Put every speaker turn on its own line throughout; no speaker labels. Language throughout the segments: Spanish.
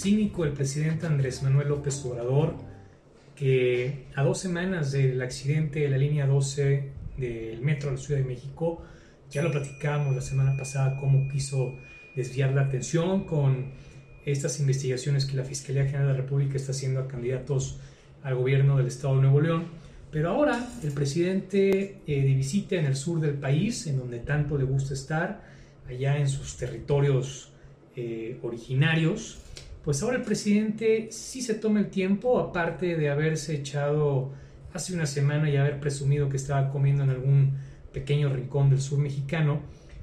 cínico el presidente Andrés Manuel López Obrador, que a dos semanas del accidente de la línea 12 del metro de la Ciudad de México, ya lo platicamos la semana pasada, cómo quiso desviar la atención con estas investigaciones que la Fiscalía General de la República está haciendo a candidatos al gobierno del Estado de Nuevo León. Pero ahora el presidente eh, de visita en el sur del país, en donde tanto le gusta estar, allá en sus territorios eh, originarios, pues ahora el presidente sí se toma el tiempo, aparte de haberse echado hace una semana y haber presumido que estaba comiendo en algún pequeño rincón del sur mexicano,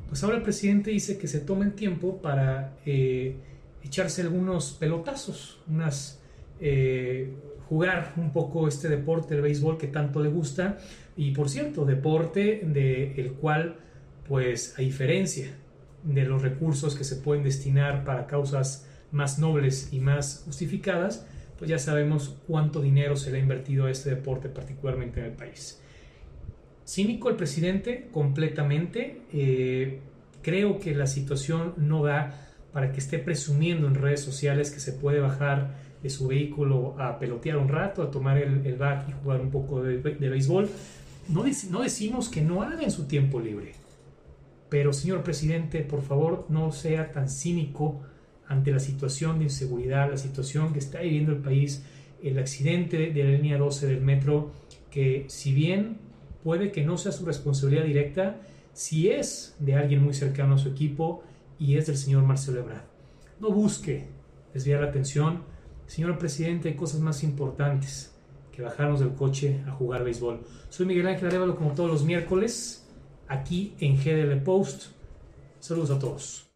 pues ahora el presidente dice que se toma el tiempo para eh, echarse algunos pelotazos, unas eh, jugar un poco este deporte, el béisbol que tanto le gusta. Y por cierto, deporte del el cual pues a diferencia de los recursos que se pueden destinar para causas más nobles y más justificadas, pues ya sabemos cuánto dinero se le ha invertido a este deporte, particularmente en el país. Cínico el presidente, completamente. Eh, creo que la situación no da para que esté presumiendo en redes sociales que se puede bajar de su vehículo a pelotear un rato, a tomar el, el bat y jugar un poco de, de béisbol. No, no decimos que no haga en su tiempo libre. Pero, señor presidente, por favor, no sea tan cínico ante la situación de inseguridad, la situación que está viviendo el país, el accidente de la línea 12 del metro, que si bien puede que no sea su responsabilidad directa, si es de alguien muy cercano a su equipo y es del señor Marcelo Ebrard. No busque desviar la atención. Señor presidente, hay cosas más importantes que bajarnos del coche a jugar béisbol. Soy Miguel Ángel Arevalo como todos los miércoles aquí en GDL Post. Saludos a todos.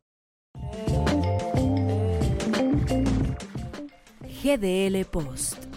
GDL Post.